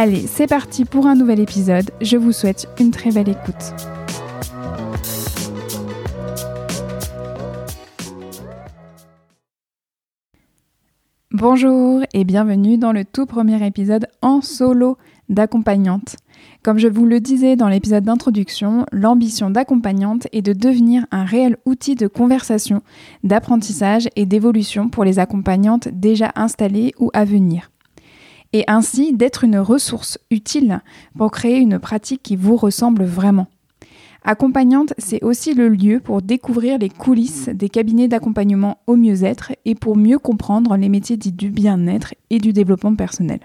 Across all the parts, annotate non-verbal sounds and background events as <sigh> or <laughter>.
Allez, c'est parti pour un nouvel épisode. Je vous souhaite une très belle écoute. Bonjour et bienvenue dans le tout premier épisode en solo d'accompagnante. Comme je vous le disais dans l'épisode d'introduction, l'ambition d'accompagnante est de devenir un réel outil de conversation, d'apprentissage et d'évolution pour les accompagnantes déjà installées ou à venir. Et ainsi d'être une ressource utile pour créer une pratique qui vous ressemble vraiment. Accompagnante, c'est aussi le lieu pour découvrir les coulisses des cabinets d'accompagnement au mieux-être et pour mieux comprendre les métiers dits du bien-être et du développement personnel.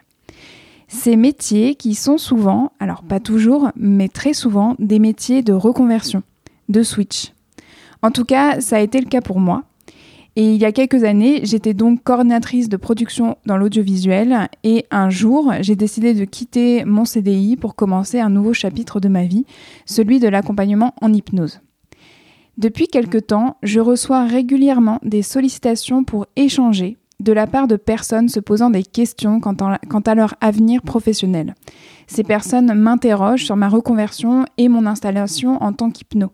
Ces métiers qui sont souvent, alors pas toujours, mais très souvent, des métiers de reconversion, de switch. En tout cas, ça a été le cas pour moi. Et il y a quelques années, j'étais donc coordinatrice de production dans l'audiovisuel et un jour, j'ai décidé de quitter mon CDI pour commencer un nouveau chapitre de ma vie, celui de l'accompagnement en hypnose. Depuis quelque temps, je reçois régulièrement des sollicitations pour échanger de la part de personnes se posant des questions quant à, leur avenir professionnel. Ces personnes m'interrogent sur ma reconversion et mon installation en tant qu'hypno.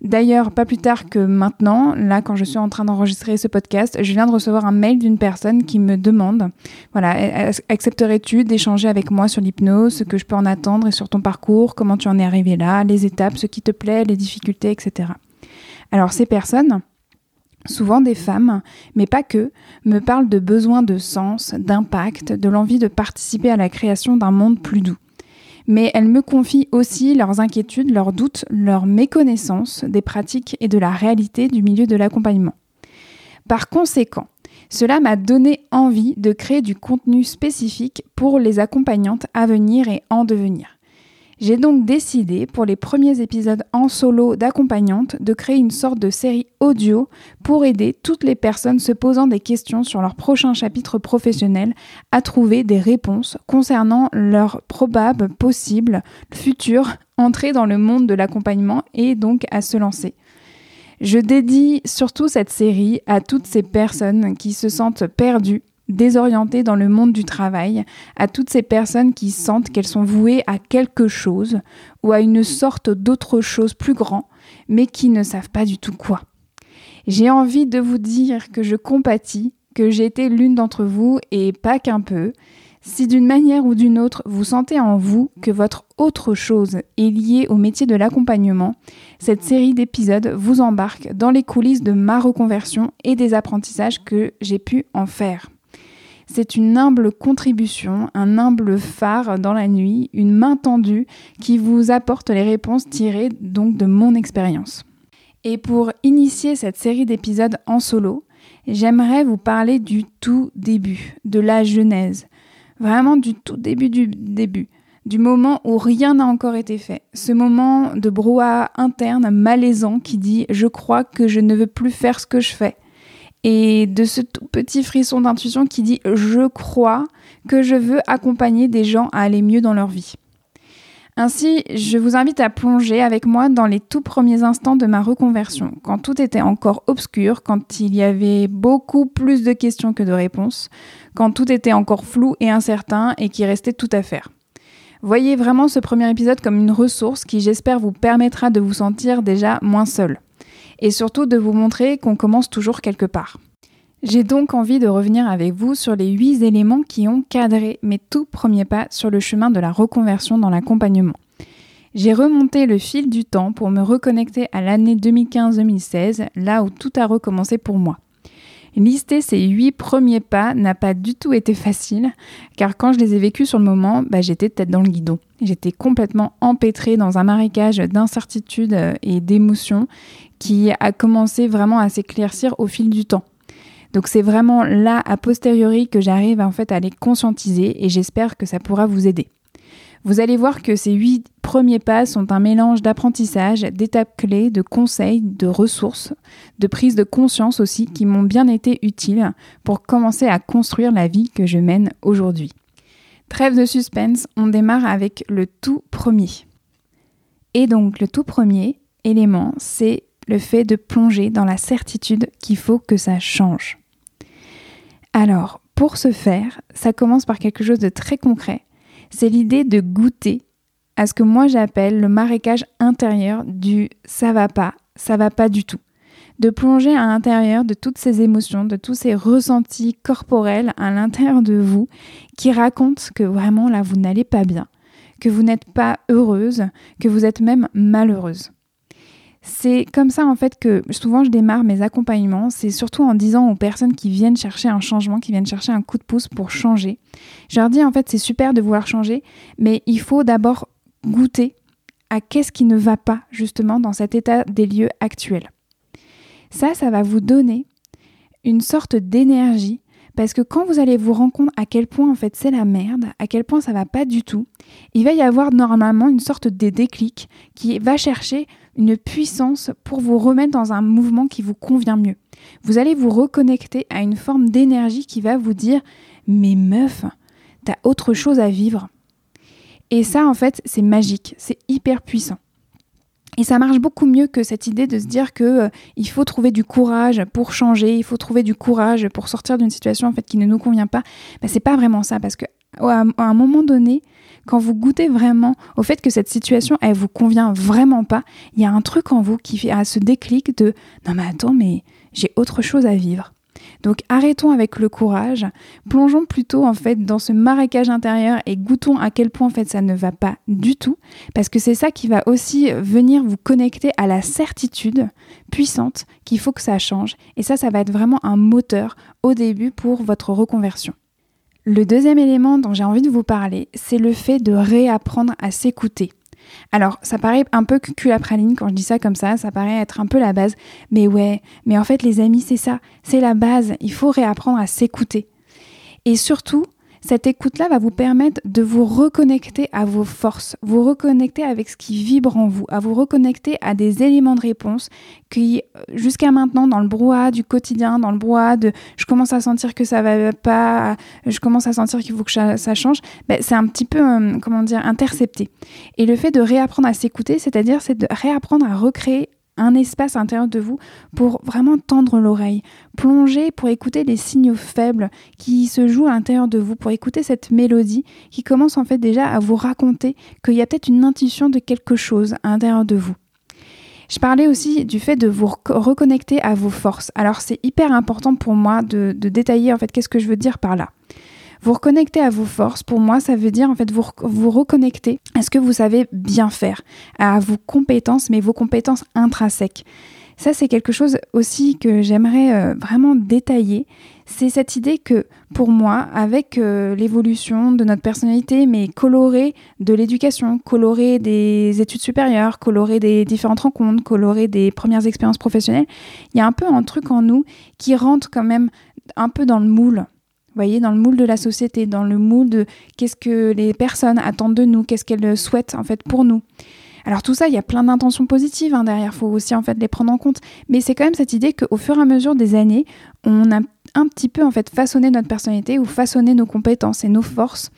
D'ailleurs, pas plus tard que maintenant, là, quand je suis en train d'enregistrer ce podcast, je viens de recevoir un mail d'une personne qui me demande, voilà, accepterais-tu d'échanger avec moi sur l'hypnose, ce que je peux en attendre et sur ton parcours, comment tu en es arrivé là, les étapes, ce qui te plaît, les difficultés, etc. Alors, ces personnes, souvent des femmes, mais pas que, me parlent de besoin de sens, d'impact, de l'envie de participer à la création d'un monde plus doux. Mais elles me confient aussi leurs inquiétudes, leurs doutes, leur méconnaissance des pratiques et de la réalité du milieu de l'accompagnement. Par conséquent, cela m'a donné envie de créer du contenu spécifique pour les accompagnantes à venir et en devenir. J'ai donc décidé, pour les premiers épisodes en solo d'accompagnante, de créer une sorte de série audio pour aider toutes les personnes se posant des questions sur leur prochain chapitre professionnel à trouver des réponses concernant leur probable, possible, future entrée dans le monde de l'accompagnement et donc à se lancer. Je dédie surtout cette série à toutes ces personnes qui se sentent perdues désorientées dans le monde du travail, à toutes ces personnes qui sentent qu'elles sont vouées à quelque chose ou à une sorte d'autre chose plus grand, mais qui ne savent pas du tout quoi. J'ai envie de vous dire que je compatis, que j'ai été l'une d'entre vous et pas qu'un peu. Si d'une manière ou d'une autre vous sentez en vous que votre autre chose est liée au métier de l'accompagnement, cette série d'épisodes vous embarque dans les coulisses de ma reconversion et des apprentissages que j'ai pu en faire. C'est une humble contribution, un humble phare dans la nuit, une main tendue qui vous apporte les réponses tirées donc de mon expérience. Et pour initier cette série d'épisodes en solo, j'aimerais vous parler du tout début, de la genèse. Vraiment du tout début du début du moment où rien n'a encore été fait. Ce moment de brouhaha interne malaisant qui dit je crois que je ne veux plus faire ce que je fais et de ce tout petit frisson d'intuition qui dit je crois que je veux accompagner des gens à aller mieux dans leur vie. Ainsi, je vous invite à plonger avec moi dans les tout premiers instants de ma reconversion, quand tout était encore obscur, quand il y avait beaucoup plus de questions que de réponses, quand tout était encore flou et incertain et qu'il restait tout à faire. Voyez vraiment ce premier épisode comme une ressource qui j'espère vous permettra de vous sentir déjà moins seul. Et surtout de vous montrer qu'on commence toujours quelque part. J'ai donc envie de revenir avec vous sur les huit éléments qui ont cadré mes tout premiers pas sur le chemin de la reconversion dans l'accompagnement. J'ai remonté le fil du temps pour me reconnecter à l'année 2015-2016, là où tout a recommencé pour moi. Lister ces huit premiers pas n'a pas du tout été facile, car quand je les ai vécus sur le moment, bah, j'étais tête dans le guidon. J'étais complètement empêtrée dans un marécage d'incertitudes et d'émotions qui a commencé vraiment à s'éclaircir au fil du temps. Donc c'est vraiment là, a posteriori, que j'arrive en fait à les conscientiser et j'espère que ça pourra vous aider. Vous allez voir que ces huit premiers pas sont un mélange d'apprentissage, d'étapes clés, de conseils, de ressources, de prise de conscience aussi qui m'ont bien été utiles pour commencer à construire la vie que je mène aujourd'hui. Trêve de suspense, on démarre avec le tout premier. Et donc le tout premier élément, c'est le fait de plonger dans la certitude qu'il faut que ça change. Alors, pour ce faire, ça commence par quelque chose de très concret. C'est l'idée de goûter à ce que moi j'appelle le marécage intérieur du ça va pas, ça va pas du tout. De plonger à l'intérieur de toutes ces émotions, de tous ces ressentis corporels à l'intérieur de vous qui racontent que vraiment là vous n'allez pas bien, que vous n'êtes pas heureuse, que vous êtes même malheureuse. C'est comme ça en fait que souvent je démarre mes accompagnements, c'est surtout en disant aux personnes qui viennent chercher un changement, qui viennent chercher un coup de pouce pour changer. Je leur dis en fait c'est super de vouloir changer, mais il faut d'abord goûter à qu'est-ce qui ne va pas justement dans cet état des lieux actuel. Ça, ça va vous donner une sorte d'énergie parce que quand vous allez vous rendre compte à quel point en fait c'est la merde, à quel point ça va pas du tout, il va y avoir normalement une sorte de déclic qui va chercher une puissance pour vous remettre dans un mouvement qui vous convient mieux. Vous allez vous reconnecter à une forme d'énergie qui va vous dire mais meuf, t'as autre chose à vivre. Et ça en fait c'est magique, c'est hyper puissant. Et ça marche beaucoup mieux que cette idée de se dire que euh, il faut trouver du courage pour changer, il faut trouver du courage pour sortir d'une situation en fait qui ne nous convient pas. Ben, c'est pas vraiment ça parce que à un moment donné, quand vous goûtez vraiment au fait que cette situation elle vous convient vraiment pas, il y a un truc en vous qui fait à ce déclic de non mais attends mais j'ai autre chose à vivre. Donc arrêtons avec le courage, plongeons plutôt en fait dans ce marécage intérieur et goûtons à quel point en fait ça ne va pas du tout parce que c'est ça qui va aussi venir vous connecter à la certitude puissante qu'il faut que ça change et ça ça va être vraiment un moteur au début pour votre reconversion. Le deuxième élément dont j'ai envie de vous parler, c'est le fait de réapprendre à s'écouter. Alors, ça paraît un peu cul à praline quand je dis ça comme ça, ça paraît être un peu la base. Mais ouais, mais en fait, les amis, c'est ça, c'est la base. Il faut réapprendre à s'écouter. Et surtout, cette écoute-là va vous permettre de vous reconnecter à vos forces, vous reconnecter avec ce qui vibre en vous, à vous reconnecter à des éléments de réponse qui, jusqu'à maintenant, dans le brouhaha du quotidien, dans le brouhaha de je commence à sentir que ça va pas, je commence à sentir qu'il faut que ça change, ben, c'est un petit peu, euh, comment dire, intercepté. Et le fait de réapprendre à s'écouter, c'est-à-dire c'est de réapprendre à recréer un espace intérieur de vous pour vraiment tendre l'oreille, plonger pour écouter les signaux faibles qui se jouent à l'intérieur de vous, pour écouter cette mélodie qui commence en fait déjà à vous raconter qu'il y a peut-être une intuition de quelque chose à l'intérieur de vous. Je parlais aussi du fait de vous reconnecter à vos forces. Alors c'est hyper important pour moi de, de détailler en fait qu'est-ce que je veux dire par là. Vous reconnecter à vos forces, pour moi, ça veut dire en fait vous, vous reconnecter à ce que vous savez bien faire, à vos compétences, mais vos compétences intrinsèques. Ça, c'est quelque chose aussi que j'aimerais euh, vraiment détailler. C'est cette idée que, pour moi, avec euh, l'évolution de notre personnalité, mais colorée de l'éducation, colorée des études supérieures, colorée des différentes rencontres, colorée des premières expériences professionnelles, il y a un peu un truc en nous qui rentre quand même un peu dans le moule voyez, dans le moule de la société, dans le moule de qu'est-ce que les personnes attendent de nous, qu'est-ce qu'elles souhaitent en fait pour nous. Alors tout ça, il y a plein d'intentions positives hein, derrière, il faut aussi en fait les prendre en compte. Mais c'est quand même cette idée qu'au fur et à mesure des années, on a un petit peu en fait façonné notre personnalité ou façonné nos compétences et nos forces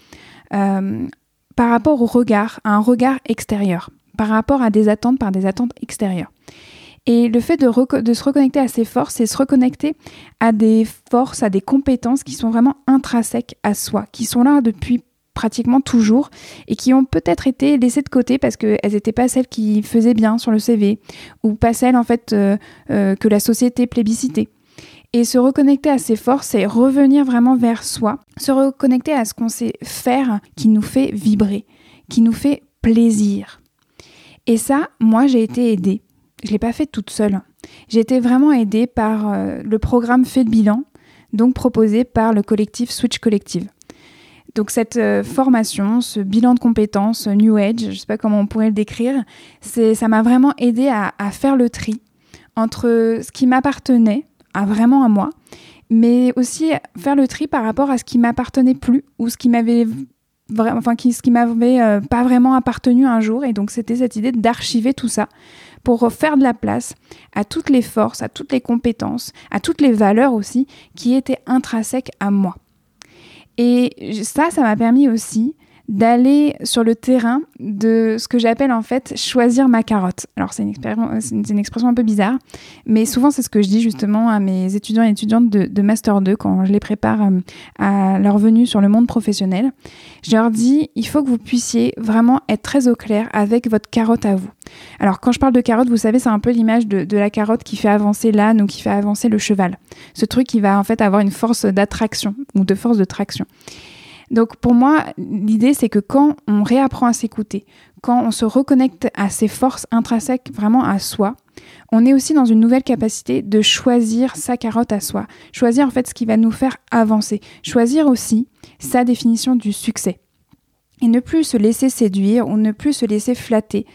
euh, par rapport au regard, à un regard extérieur, par rapport à des attentes, par des attentes extérieures. Et le fait de, se reconnecter à ses forces, c'est se reconnecter à des forces, à des compétences qui sont vraiment intrinsèques à soi, qui sont là depuis pratiquement toujours et qui ont peut-être été laissées de côté parce qu'elles n'étaient pas celles qui faisaient bien sur le CV ou pas celles en fait euh, euh, que la société plébiscitait. Et se reconnecter à ses forces, c'est revenir vraiment vers soi, se reconnecter à ce qu'on sait faire qui nous fait vibrer, qui nous fait plaisir. Et ça, moi, j'ai été aidée. Je ne l'ai pas fait toute seule. J'ai été vraiment aidée par euh, le programme Fait de bilan, donc proposé par le collectif Switch Collective. Donc cette euh, formation, ce bilan de compétences New Age, je ne sais pas comment on pourrait le décrire, ça m'a vraiment aidé à, faire le tri entre ce qui m'appartenait, à vraiment à moi, mais aussi faire le tri par rapport à ce qui m'appartenait plus ou ce qui m'avait enfin ce qui m'avait euh, pas vraiment appartenu un jour. Et donc c'était cette idée d'archiver tout ça pour faire de la place à toutes les forces, à toutes les compétences, à toutes les valeurs aussi qui étaient intrinsèques à moi. Et ça, ça m'a permis aussi d'aller sur le terrain de ce que j'appelle en fait choisir ma carotte. Alors c'est une, expression un peu bizarre, mais souvent c'est ce que je dis justement à mes étudiants et étudiantes de, Master 2 quand je les prépare euh, à leur venue sur le monde professionnel. Je leur dis, il faut que vous puissiez vraiment être très au clair avec votre carotte à vous. Alors quand je parle de carotte, vous savez, c'est un peu l'image de la carotte qui fait avancer l'âne ou qui fait avancer le cheval. Ce truc qui va en fait avoir une force d'attraction ou de force de traction. Donc pour moi, l'idée c'est que quand on réapprend à s'écouter, quand on se reconnecte à ses forces intrinsèques vraiment à soi, on est aussi dans une nouvelle capacité de choisir sa carotte à soi, choisir en fait ce qui va nous faire avancer, choisir aussi sa définition du succès. Et ne plus se laisser séduire ou ne plus se laisser flatter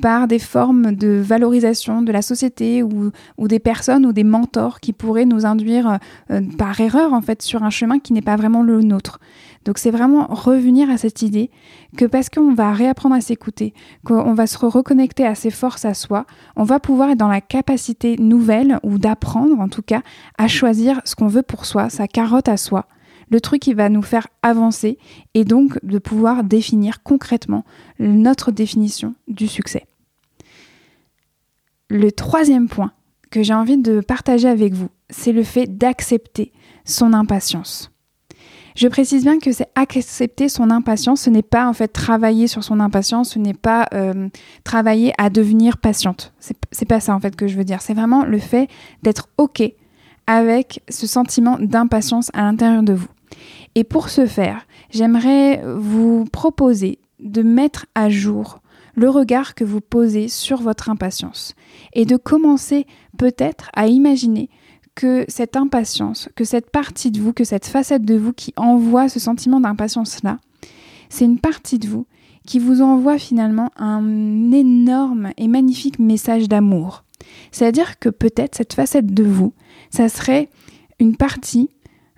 par des formes de valorisation de la société ou, des personnes ou des mentors qui pourraient nous induire euh, par erreur en fait sur un chemin qui n'est pas vraiment le nôtre. Donc c'est vraiment revenir à cette idée que parce qu'on va réapprendre à s'écouter, qu'on va se reconnecter à ses forces à soi, on va pouvoir être dans la capacité nouvelle ou d'apprendre en tout cas à choisir ce qu'on veut pour soi, sa carotte à soi, le truc qui va nous faire avancer et donc de pouvoir définir concrètement notre définition du succès. Le troisième point que j'ai envie de partager avec vous, c'est le fait d'accepter son impatience. Je précise bien que c'est accepter son impatience, ce n'est pas en fait travailler sur son impatience, ce n'est pas euh, travailler à devenir patiente. C'est pas ça en fait que je veux dire. C'est vraiment le fait d'être OK avec ce sentiment d'impatience à l'intérieur de vous. Et pour ce faire, j'aimerais vous proposer de mettre à jour le regard que vous posez sur votre impatience et de commencer peut-être à imaginer que cette impatience, que cette partie de vous, que cette facette de vous qui envoie ce sentiment d'impatience-là, c'est une partie de vous qui vous envoie finalement un énorme et magnifique message d'amour. C'est-à-dire que peut-être cette facette de vous, ça serait une partie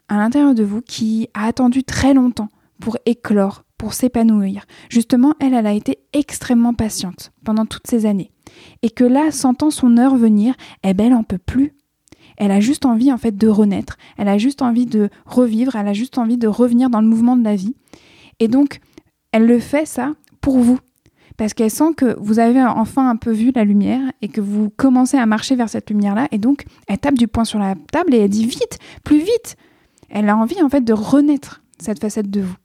à l'intérieur de vous qui a attendu très longtemps pour éclore, pour s'épanouir. Justement, elle, elle a été extrêmement patiente pendant toutes ces années. Et que là, sentant son heure venir, eh ben, elle en peut plus. Elle a juste envie en fait de renaître, elle a juste envie de revivre, elle a juste envie de revenir dans le mouvement de la vie. Et donc, elle le fait ça pour vous. Parce qu'elle sent que vous avez enfin un peu vu la lumière et que vous commencez à marcher vers cette lumière-là. Et donc, elle tape du poing sur la table et elle dit vite, plus vite. Elle a envie en fait de renaître cette facette de vous.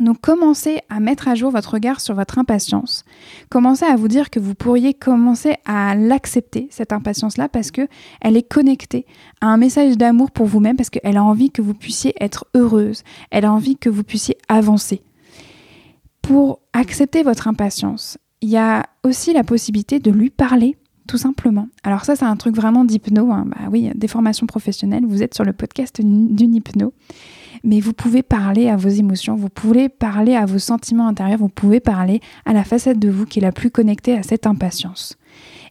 Donc commencez à mettre à jour votre regard sur votre impatience. Commencez à vous dire que vous pourriez commencer à l'accepter, cette impatience-là, parce que elle est connectée à un message d'amour pour vous-même, parce qu'elle a envie que vous puissiez être heureuse, elle a envie que vous puissiez avancer. Pour accepter votre impatience, il y a aussi la possibilité de lui parler, tout simplement. Alors ça, c'est un truc vraiment d'hypno. Hein. Bah oui, des formations professionnelles, vous êtes sur le podcast d'une hypno mais vous pouvez parler à vos émotions, vous pouvez parler à vos sentiments intérieurs, vous pouvez parler à la facette de vous qui est la plus connectée à cette impatience.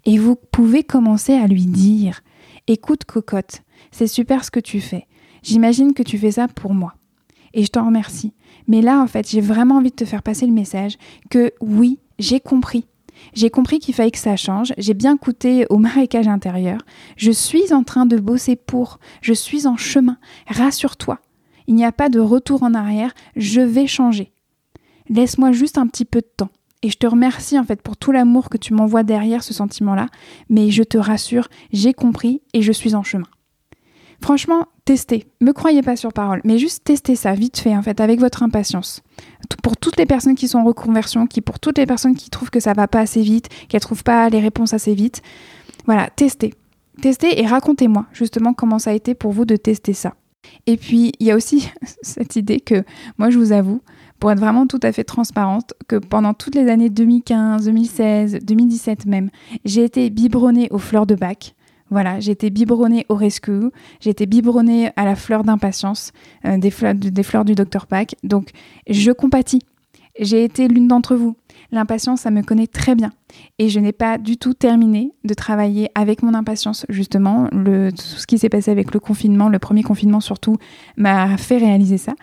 Et vous pouvez commencer à lui dire Écoute, cocotte, c'est super ce que tu fais. J'imagine que tu fais ça pour moi. Et je t'en remercie. Mais là, en fait, j'ai vraiment envie de te faire passer le message que oui, j'ai compris. J'ai compris qu'il fallait que ça change. J'ai bien coûté au <laughs> marécage intérieur. Je suis en train de bosser pour. Je suis en chemin. Rassure-toi. Il n'y a pas de retour en arrière, je vais changer. Laisse-moi juste un petit peu de temps. Et je te remercie en fait pour tout l'amour que tu m'envoies derrière ce sentiment-là, mais je te rassure, j'ai compris et je suis en chemin. Franchement, testez. Me croyez pas sur parole, mais juste testez ça vite fait en fait avec votre impatience. Pour toutes les personnes qui sont en reconversion, qui pour toutes les personnes qui trouvent que ça va pas assez vite, ne trouvent pas les réponses assez vite, voilà, testez. Testez et racontez-moi justement comment ça a été pour vous de tester ça. Et puis, il y a aussi <laughs> cette idée que, moi, je vous avoue, pour être vraiment tout à fait transparente, que pendant toutes les années 2015, 2016, 2017 même, j'ai été biberonnée aux fleurs de bac. Voilà, j'ai été biberonnée au rescue, j'ai été biberonnée à la fleur d'impatience, euh, des, fleurs, des fleurs du Dr Pack. Donc, je compatis. J'ai été l'une d'entre vous. L'impatience, ça me connaît très bien. Et je n'ai pas du tout terminé de travailler avec mon impatience, justement. Tout ce qui s'est passé avec le confinement, le premier confinement surtout, m'a fait réaliser ça.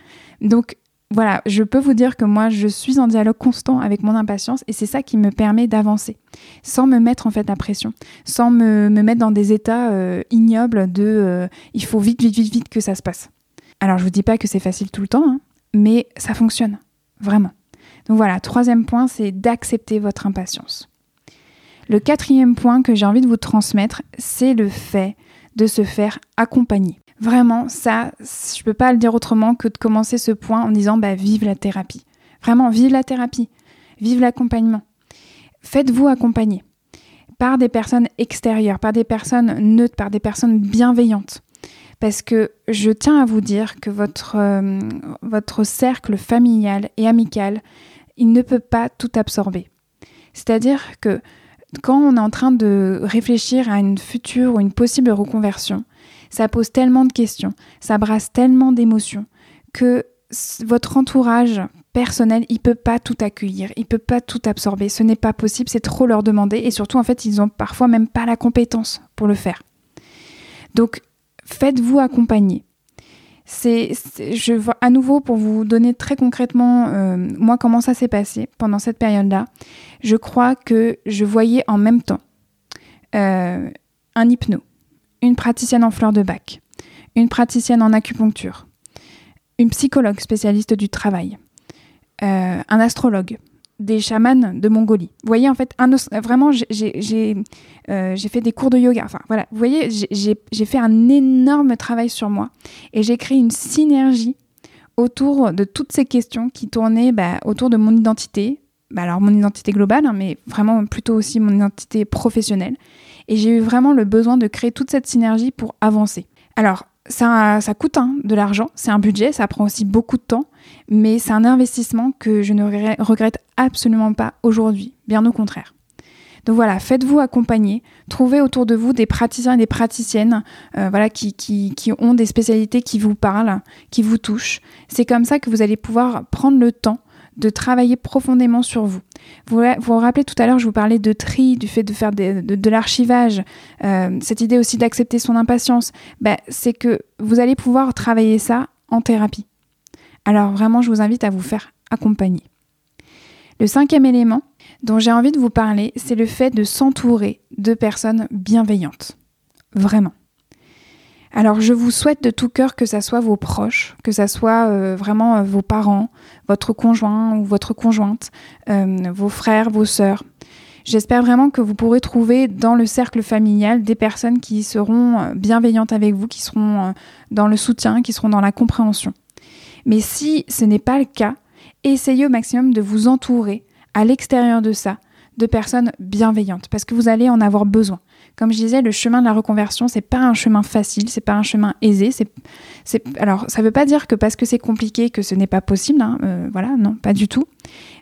Donc, voilà, je peux vous dire que moi, je suis en dialogue constant avec mon impatience et c'est ça qui me permet d'avancer, sans me mettre en fait la pression, sans me, mettre dans des états euh, ignobles de euh, il faut vite, vite, vite, vite que ça se passe. Alors, je vous dis pas que c'est facile tout le temps, hein, mais ça fonctionne, vraiment. Donc voilà, troisième point, c'est d'accepter votre impatience. Le quatrième point que j'ai envie de vous transmettre, c'est le fait de se faire accompagner. Vraiment, ça, je ne peux pas le dire autrement que de commencer ce point en disant bah, vive la thérapie. Vraiment, vive la thérapie, vive l'accompagnement. Faites-vous accompagner par des personnes extérieures, par des personnes neutres, par des personnes bienveillantes. Parce que je tiens à vous dire que votre, euh, votre cercle familial et amical il ne peut pas tout absorber. C'est-à-dire que quand on est en train de réfléchir à une future ou une possible reconversion, ça pose tellement de questions, ça brasse tellement d'émotions que votre entourage personnel, il peut pas tout accueillir, il peut pas tout absorber. Ce n'est pas possible, c'est trop leur demander et surtout en fait, ils ont parfois même pas la compétence pour le faire. Donc, faites-vous accompagner c'est, je vois à nouveau pour vous donner très concrètement euh, moi comment ça s'est passé pendant cette période-là. Je crois que je voyais en même temps euh, un hypno, une praticienne en fleurs de bac, une praticienne en acupuncture, une psychologue spécialiste du travail, euh, un astrologue, des chamans de Mongolie. Vous voyez, en fait, un, vraiment, euh, j'ai fait des cours de yoga. Enfin, voilà, vous voyez, j'ai fait un énorme travail sur moi et j'ai créé une synergie autour de toutes ces questions qui tournaient bah, autour de mon identité. Bah, alors, mon identité globale, hein, mais vraiment plutôt aussi mon identité professionnelle. Et j'ai eu vraiment le besoin de créer toute cette synergie pour avancer. Alors, ça, ça coûte hein, de l'argent, c'est un budget, ça prend aussi beaucoup de temps, mais c'est un investissement que je ne regrette absolument pas aujourd'hui, bien au contraire. Donc voilà, faites-vous accompagner, trouvez autour de vous des praticiens et des praticiennes euh, voilà, qui, qui, qui ont des spécialités qui vous parlent, qui vous touchent. C'est comme ça que vous allez pouvoir prendre le temps de travailler profondément sur vous. Vous vous, rappelez tout à l'heure, je vous parlais de tri, du fait de faire de, l'archivage, euh, cette idée aussi d'accepter son impatience. Ben, c'est que vous allez pouvoir travailler ça en thérapie. Alors vraiment, je vous invite à vous faire accompagner. Le cinquième élément dont j'ai envie de vous parler, c'est le fait de s'entourer de personnes bienveillantes. Vraiment. Alors je vous souhaite de tout cœur que ça soit vos proches, que ça soit euh, vraiment euh, vos parents, votre conjoint ou votre conjointe, euh, vos frères, vos sœurs. J'espère vraiment que vous pourrez trouver dans le cercle familial des personnes qui seront bienveillantes avec vous, qui seront dans le soutien, qui seront dans la compréhension. Mais si ce n'est pas le cas, essayez au maximum de vous entourer à l'extérieur de ça de personnes bienveillantes parce que vous allez en avoir besoin. Comme je disais, le chemin de la reconversion, c'est pas un chemin facile, c'est pas un chemin aisé. C'est, alors, ça veut pas dire que parce que c'est compliqué que ce n'est pas possible. Hein, euh, voilà, non, pas du tout.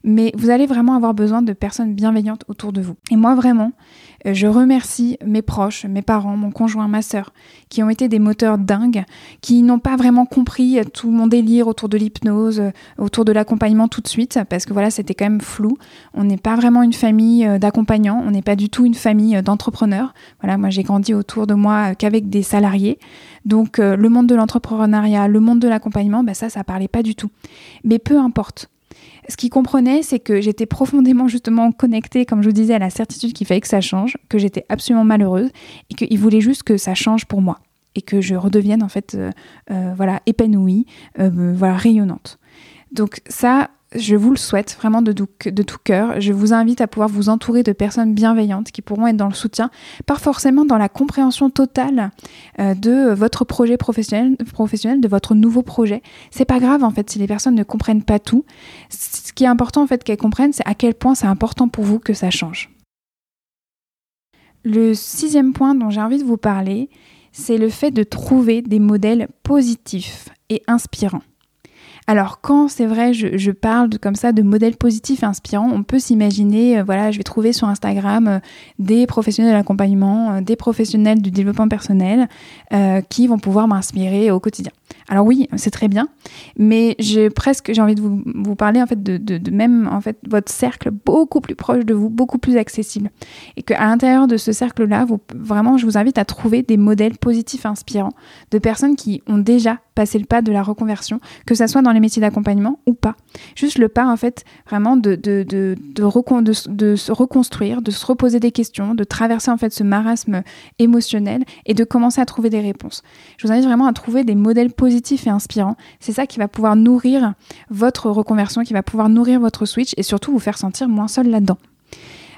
Mais vous allez vraiment avoir besoin de personnes bienveillantes autour de vous. Et moi, vraiment, euh, je remercie mes proches, mes parents, mon conjoint, ma sœur, qui ont été des moteurs dingues, qui n'ont pas vraiment compris tout mon délire autour de l'hypnose, euh, autour de l'accompagnement tout de suite, parce que voilà, c'était quand même flou. On n'est pas vraiment une famille euh, d'accompagnants, on n'est pas du tout une famille d'entrepreneurs. Voilà, moi j'ai grandi autour de moi qu'avec des salariés. Donc le monde de l'entrepreneuriat, le monde de l'accompagnement, bah ça, ça parlait pas du tout. Mais peu importe. Ce qu'il comprenait, c'est que j'étais profondément justement connectée, comme je vous disais, à la certitude qu'il fallait que ça change, que j'étais absolument malheureuse et qu'il voulait juste que ça change pour moi et que je redevienne en fait, euh, euh, voilà, épanouie, euh, voilà, rayonnante. Donc ça, je vous le souhaite vraiment de tout, cœur. Je vous invite à pouvoir vous entourer de personnes bienveillantes qui pourront être dans le soutien, pas forcément dans la compréhension totale euh, de votre projet professionnel, professionnel, de votre nouveau projet. C'est pas grave en fait si les personnes ne comprennent pas tout. Ce qui est important en fait qu'elles comprennent, c'est à quel point c'est important pour vous que ça change. Le sixième point dont j'ai envie de vous parler, c'est le fait de trouver des modèles positifs et inspirants. Alors quand c'est vrai, je, parle comme ça de modèles positifs inspirants, on peut s'imaginer, euh, voilà, je vais trouver sur Instagram euh, des professionnels de l'accompagnement, euh, des professionnels du développement personnel qui vont pouvoir m'inspirer au quotidien. Alors oui, c'est très bien, mais j'ai presque j'ai envie de vous, parler en fait de, même en fait votre cercle beaucoup plus proche de vous, beaucoup plus accessible, et qu'à l'intérieur de ce cercle-là, vous, vraiment, je vous invite à trouver des modèles positifs, inspirants, de personnes qui ont déjà passé le pas de la reconversion, que ça soit dans les métiers d'accompagnement ou pas. Juste le pas en fait vraiment de de, de, de, se reconstruire, de se reposer des questions, de traverser en fait ce marasme émotionnel et de commencer à trouver des réponses. Je vous invite vraiment à trouver des modèles positifs positif et inspirant. C'est ça qui va pouvoir nourrir votre reconversion, qui va pouvoir nourrir votre switch et surtout vous faire sentir moins seul là-dedans.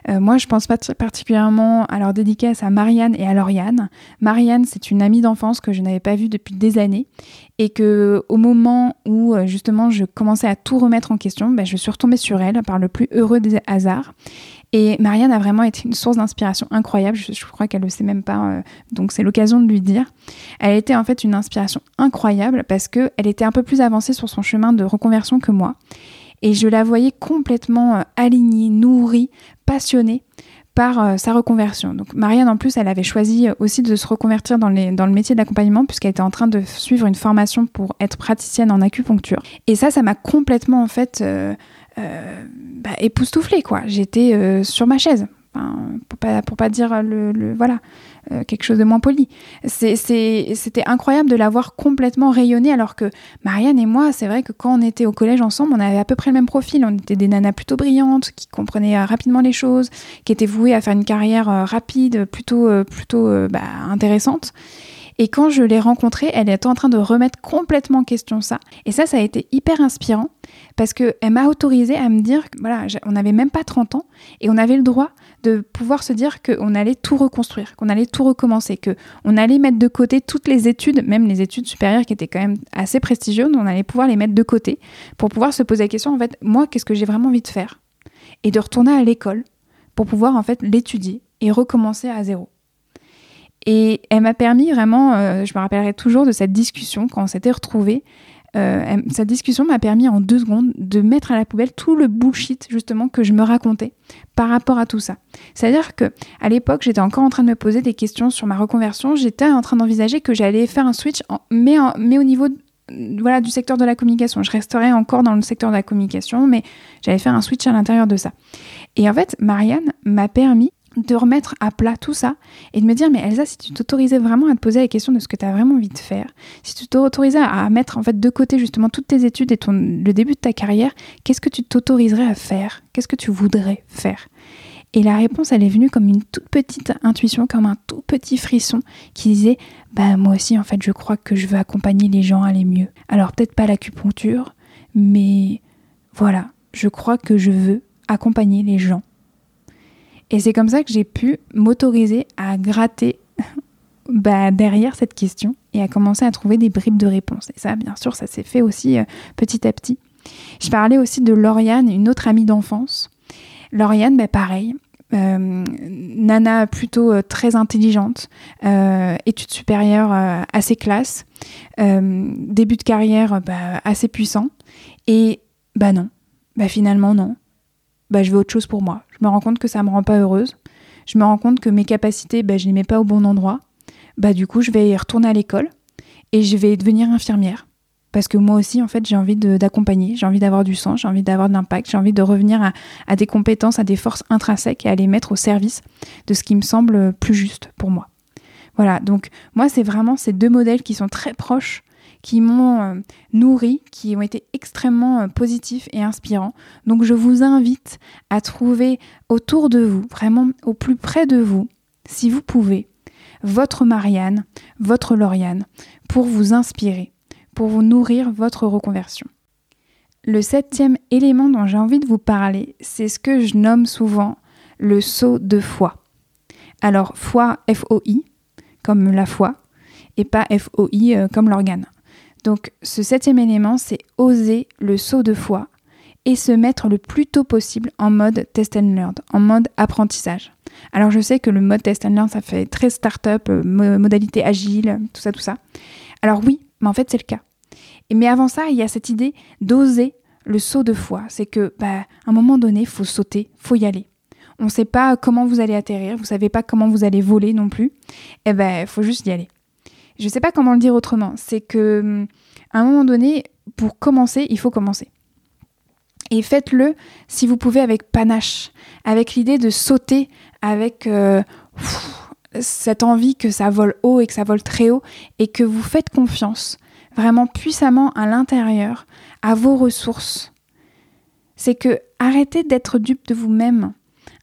Euh, moi, je pense particulièrement à leur dédicace à Marianne et à Lauriane. Marianne, c'est une amie d'enfance que je n'avais pas vue depuis des années et que au moment où euh, justement je commençais à tout remettre en question, ben, je suis retombée sur elle par le plus heureux des hasards. Et Marianne a vraiment été une source d'inspiration incroyable. Je, crois qu'elle le sait même pas, euh, donc c'est l'occasion de lui dire. Elle était en fait une inspiration incroyable parce que elle était un peu plus avancée sur son chemin de reconversion que moi, et je la voyais complètement alignée, nourrie, passionnée par euh, sa reconversion. Donc Marianne, en plus, elle avait choisi aussi de se reconvertir dans, le métier d'accompagnement puisqu'elle était en train de suivre une formation pour être praticienne en acupuncture. Et ça, ça m'a complètement en fait euh, bah, époustouflée, quoi. J'étais euh, sur ma chaise. pour pas dire le, voilà euh, quelque chose de moins poli. C'était incroyable de l'avoir complètement rayonné alors que Marianne et moi, c'est vrai que quand on était au collège ensemble, on avait à peu près le même profil. On était des nanas plutôt brillantes, qui comprenaient rapidement les choses, qui étaient vouées à faire une carrière rapide, plutôt plutôt bah, intéressante. Et quand je l'ai rencontrée, elle était en train de remettre complètement en question ça. Et ça, ça a été hyper inspirant parce qu'elle m'a autorisé à me dire que voilà, on n'avait même pas 30 ans et on avait le droit de pouvoir se dire qu'on allait tout reconstruire, qu'on allait tout recommencer, qu'on allait mettre de côté toutes les études, même les études supérieures qui étaient quand même assez prestigieuses, on allait pouvoir les mettre de côté pour pouvoir se poser la question, en fait, moi, qu'est-ce que j'ai vraiment envie de faire? Et de retourner à l'école pour pouvoir en fait l'étudier et recommencer à zéro. Et elle m'a permis vraiment, euh, je me rappellerai toujours de cette discussion quand on s'était retrouvés. Euh, cette discussion m'a permis en deux secondes de mettre à la poubelle tout le bullshit justement que je me racontais par rapport à tout ça. C'est-à-dire que à l'époque, j'étais encore en train de me poser des questions sur ma reconversion. J'étais en train d'envisager que j'allais faire un switch, mais, au niveau voilà, du secteur de la communication. Je resterai encore dans le secteur de la communication, mais j'allais faire un switch à l'intérieur de ça. Et en fait, Marianne m'a permis de remettre à plat tout ça et de me dire mais Elsa si tu t'autorisais vraiment à te poser la question de ce que tu as vraiment envie de faire si tu t'autorisais à mettre en fait de côté justement toutes tes études et ton, le début de ta carrière qu'est-ce que tu t'autoriserais à faire? Qu'est-ce que tu voudrais faire? Et la réponse elle est venue comme une toute petite intuition comme un tout petit frisson qui disait bah moi aussi en fait je crois que je veux accompagner les gens à aller mieux. Alors peut-être pas l'acupuncture mais voilà je crois que je veux accompagner les gens et c'est comme ça que j'ai pu m'autoriser à gratter <laughs> bah, derrière cette question et à commencer à trouver des bribes de réponses. Et ça, bien sûr, ça s'est fait aussi euh, petit à petit. Je parlais aussi de Lauriane, une autre amie d'enfance. Lauriane, bah, pareil, euh, nana plutôt euh, très intelligente, études supérieures assez classe, début de carrière bah, assez puissant. Et bah non, bah finalement non. Bah je veux autre chose pour moi. Je me rends compte que ça me rend pas heureuse. Je me rends compte que mes capacités, bah, je les mets pas au bon endroit. Bah, du coup, je vais retourner à l'école et je vais devenir infirmière. Parce que moi aussi, en fait, j'ai envie d'accompagner, j'ai envie d'avoir du sens, j'ai envie d'avoir de l'impact, j'ai envie de revenir à, à, des compétences, à des forces intrinsèques et à les mettre au service de ce qui me semble plus juste pour moi. Voilà, donc moi, c'est vraiment ces deux modèles qui sont très proches qui m'ont euh, nourri, qui ont été extrêmement euh, positifs et inspirants. Donc je vous invite à trouver autour de vous, vraiment au plus près de vous, si vous pouvez, votre Marianne, votre Lauriane, pour vous inspirer, pour vous nourrir votre reconversion. Le septième élément dont j'ai envie de vous parler, c'est ce que je nomme souvent le saut de foi. Alors, foi, F-O-I, comme la foi, et pas F-O-I euh, comme l'organe. Donc, ce septième élément, c'est oser le saut de foi et se mettre le plus tôt possible en mode test and learn, en mode apprentissage. Alors, je sais que le mode test and learn, ça fait très start-up, euh, modalité agile, tout ça, tout ça. Alors, oui, mais en fait, c'est le cas. Mais avant ça, il y a cette idée d'oser le saut de foi. C'est que, bah, un moment donné, faut sauter, faut y aller on ne sait pas comment vous allez atterrir, vous ne savez pas comment vous allez voler non plus, eh ben, il faut juste y aller. Je ne sais pas comment le dire autrement. C'est que, hum, à un moment donné, pour commencer, il faut commencer. Et faites-le si vous pouvez avec panache, avec l'idée de sauter, avec euh, cette envie que ça vole haut et que ça vole très haut, et que vous faites confiance vraiment puissamment à l'intérieur à vos ressources. C'est que arrêtez d'être dupe de vous-même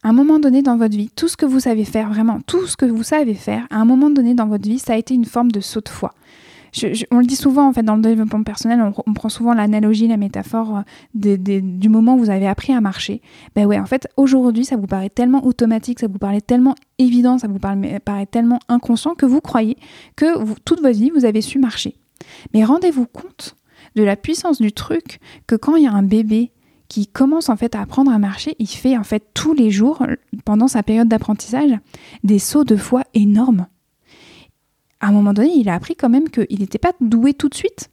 à un moment donné dans votre vie, tout ce que vous savez faire, vraiment, tout ce que vous savez faire, à un moment donné dans votre vie, ça a été une forme de saut de foi. on le dit souvent en fait dans le développement personnel, on, prend souvent l'analogie, la métaphore euh, du moment où vous avez appris à marcher. Ben ouais, en fait, aujourd'hui, ça vous paraît tellement automatique, ça vous paraît tellement évident, ça vous paraît, paraît tellement inconscient que vous croyez que toute votre vie, vous avez su marcher. Mais rendez-vous compte de la puissance du truc que quand il y a un bébé qui commence en fait à apprendre à marcher, il fait en fait tous les jours, pendant sa période d'apprentissage, des sauts de foi énormes. À un moment donné, il a appris quand même qu'il n'était pas doué tout de suite.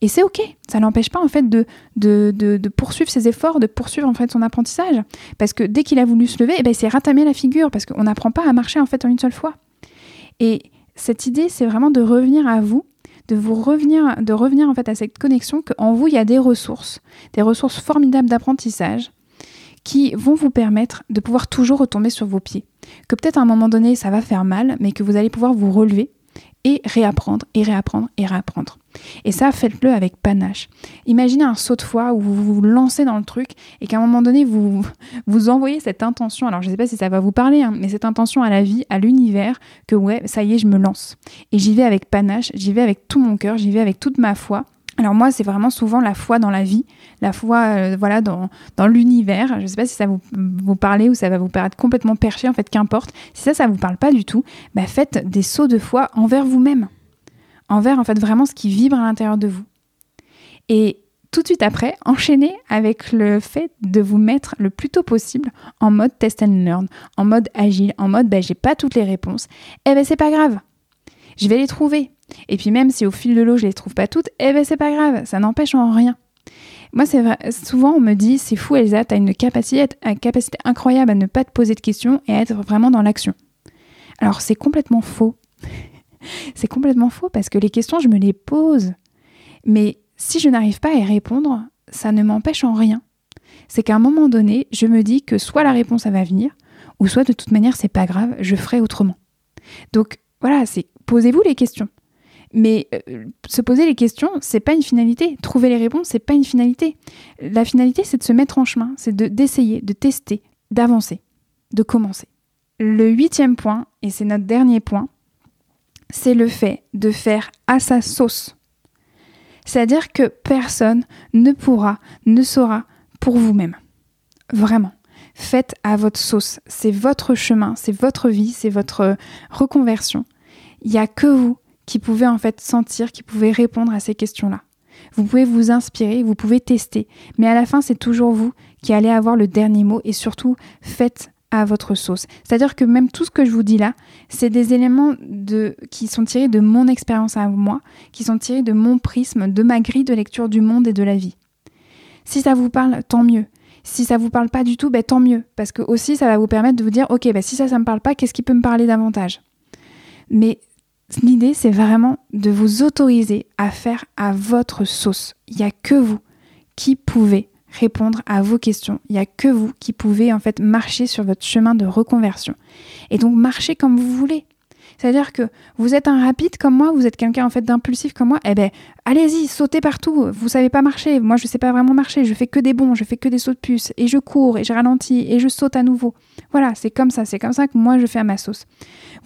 Et c'est ok, ça l'empêche pas en fait de, de, de, poursuivre ses efforts, de poursuivre en fait son apprentissage. Parce que dès qu'il a voulu se lever, eh ben, il s'est la figure, parce qu'on n'apprend pas à marcher en fait en une seule fois. Et cette idée, c'est vraiment de revenir à vous de vous revenir, de revenir en fait à cette connexion qu'en vous il y a des ressources, des ressources formidables d'apprentissage qui vont vous permettre de pouvoir toujours retomber sur vos pieds. Que peut-être à un moment donné ça va faire mal, mais que vous allez pouvoir vous relever et réapprendre, et réapprendre, et réapprendre. Et ça, faites-le avec panache. Imaginez un saut de foi où vous vous lancez dans le truc et qu'à un moment donné, vous <laughs> vous envoyez cette intention. Alors, je ne sais pas si ça va vous parler, hein, mais cette intention à la vie, à l'univers, que ouais, ça y est, je me lance. Et j'y vais avec panache, j'y vais avec tout mon cœur, j'y vais avec toute ma foi. Alors moi, c'est vraiment souvent la foi dans la vie, la foi euh, voilà dans, l'univers. Je ne sais pas si ça vous, vous ou ça va vous paraître complètement perché, en fait, qu'importe. Si ça, ça vous parle pas du tout, bah faites des sauts de foi envers vous-même, envers en fait vraiment ce qui vibre à l'intérieur de vous. Et tout de suite après, enchaînez avec le fait de vous mettre le plus tôt possible en mode test and learn, en mode agile, en mode bah, j'ai pas toutes les réponses. Eh ben c'est pas grave, je vais les trouver. Et puis même si au fil de l'eau je les trouve pas toutes, eh ben c'est pas grave, ça n'empêche en rien. Moi, c'est vrai, souvent on me dit c'est fou Elsa, t'as une capacité, une capacité incroyable à ne pas te poser de questions et à être vraiment dans l'action. Alors c'est complètement faux. <laughs> c'est complètement faux parce que les questions je me les pose. Mais si je n'arrive pas à y répondre, ça ne m'empêche en rien. C'est qu'à un moment donné, je me dis que soit la réponse va venir, ou soit de toute manière c'est pas grave, je ferai autrement. Donc voilà, c'est posez-vous les questions. Mais euh, se poser les questions, c'est pas une finalité. Trouver les réponses, c'est pas une finalité. La finalité, c'est de se mettre en chemin, c'est d'essayer, de, tester, d'avancer, de commencer. Le huitième point, et c'est notre dernier point, c'est le fait de faire à sa sauce. C'est-à-dire que personne ne pourra, ne saura pour vous-même. Vraiment. Faites à votre sauce. C'est votre chemin, c'est votre vie, c'est votre reconversion. Il n'y a que vous qui pouvez en fait sentir, qui pouvez répondre à ces questions-là. Vous pouvez vous inspirer, vous pouvez tester, mais à la fin, c'est toujours vous qui allez avoir le dernier mot et surtout, faites à votre sauce. C'est-à-dire que même tout ce que je vous dis là, c'est des éléments qui sont tirés de mon expérience à moi, qui sont tirés de mon prisme, de ma grille de lecture du monde et de la vie. Si ça vous parle, tant mieux. Si ça vous parle pas du tout, ben, tant mieux. Parce que aussi, ça va vous permettre de vous dire, ok, ben, si ça, ça me parle pas, qu'est-ce qui peut me parler davantage? Mais L'idée, c'est vraiment de vous autoriser à faire à votre sauce. Il n'y a que vous qui pouvez répondre à vos questions. Il n'y a que vous qui pouvez en fait marcher sur votre chemin de reconversion. Et donc marcher comme vous voulez. C'est-à-dire que vous êtes un rapide comme moi, vous êtes quelqu'un en fait d'impulsif comme moi, eh ben allez-y, sautez partout. Vous savez pas marcher, moi je sais pas vraiment marcher, je fais que des bons, je fais que des sauts de puce et je cours et je ralentis et je saute à nouveau. Voilà, c'est comme ça, c'est comme ça que moi je fais à ma sauce.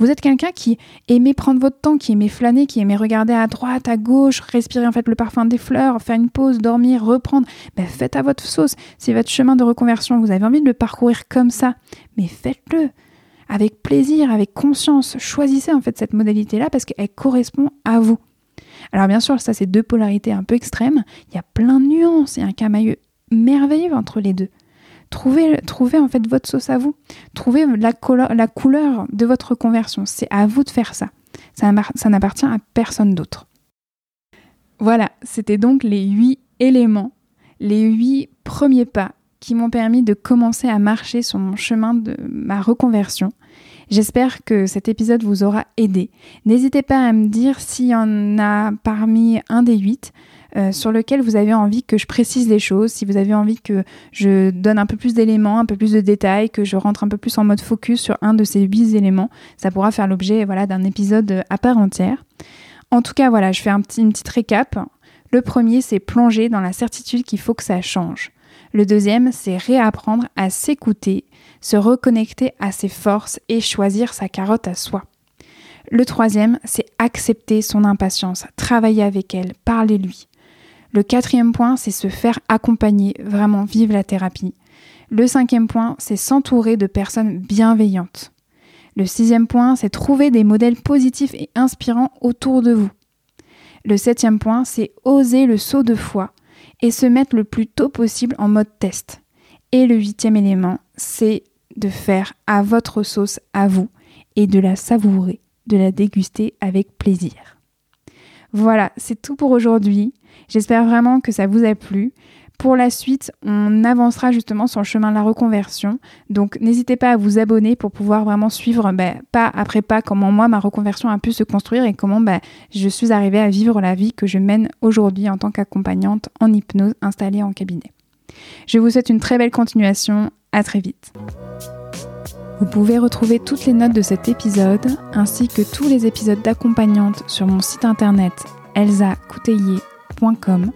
Vous êtes quelqu'un qui aimait prendre votre temps, qui aimait flâner, qui aimait regarder à droite, à gauche, respirer en fait le parfum des fleurs, faire une pause, dormir, reprendre. Ben, faites à votre sauce. Si votre chemin de reconversion, vous avez envie de le parcourir comme ça, mais faites-le avec plaisir, avec conscience. Choisissez en fait cette modalité-là parce qu'elle correspond à vous. Alors bien sûr, ça c'est deux polarités un peu extrêmes. Il y a plein de nuances et un camailleux merveilleux entre les deux. Trouvez, trouvez en fait votre sauce à vous. Trouvez la, couleur de votre conversion. C'est à vous de faire. Ça, ça n'appartient à personne d'autre. Voilà, c'était donc les huit éléments, les huit premiers pas qui m'ont permis de commencer à marcher sur mon chemin de ma reconversion. J'espère que cet épisode vous aura aidé. N'hésitez pas à me dire s'il y en a parmi un des huit euh, sur lequel vous avez envie que je précise les choses, si vous avez envie que je donne un peu plus d'éléments, un peu plus de détails, que je rentre un peu plus en mode focus sur un de ces huit éléments, ça pourra faire l'objet voilà, d'un épisode à part entière. En tout cas, voilà, je fais une petite récap. Le premier, c'est plonger dans la certitude qu'il faut que ça change. Le deuxième, c'est réapprendre à s'écouter, se reconnecter à ses forces et choisir sa carotte à soi. Le troisième, c'est accepter son impatience, travailler avec elle, parler-lui. Le quatrième point, c'est se faire accompagner, vraiment vivre la thérapie. Le cinquième point, c'est s'entourer de personnes bienveillantes. Le sixième point, c'est trouver des modèles positifs et inspirants autour de vous. Le septième point, c'est oser le saut de foi, et se mettre le plus tôt possible en mode test. Et le huitième élément, c'est de faire à votre sauce à vous et de la savourer, de la déguster avec plaisir. Voilà, c'est tout pour aujourd'hui. J'espère vraiment que ça vous a plu. Pour la suite, on avancera justement sur le chemin de la reconversion. Donc n'hésitez pas à vous abonner pour pouvoir vraiment suivre ben, pas après pas comment moi ma reconversion a pu se construire et comment ben, je suis arrivée à vivre la vie que je mène aujourd'hui en tant qu'accompagnante en hypnose installée en cabinet. Je vous souhaite une très belle continuation. À très vite. Vous pouvez retrouver toutes les notes de cet épisode ainsi que tous les épisodes d'accompagnante sur mon site internet elsacoutelier.com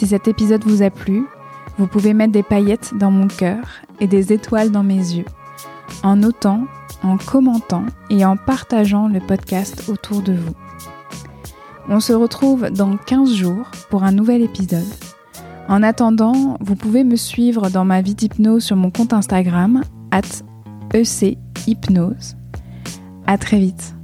si cet épisode vous a plu, vous pouvez mettre des paillettes dans mon cœur et des étoiles dans mes yeux, en notant, en commentant et en partageant le podcast autour de vous. On se retrouve dans 15 jours pour un nouvel épisode. En attendant, vous pouvez me suivre dans ma vie d'hypnose sur mon compte Instagram, at ECHypnose. À très vite.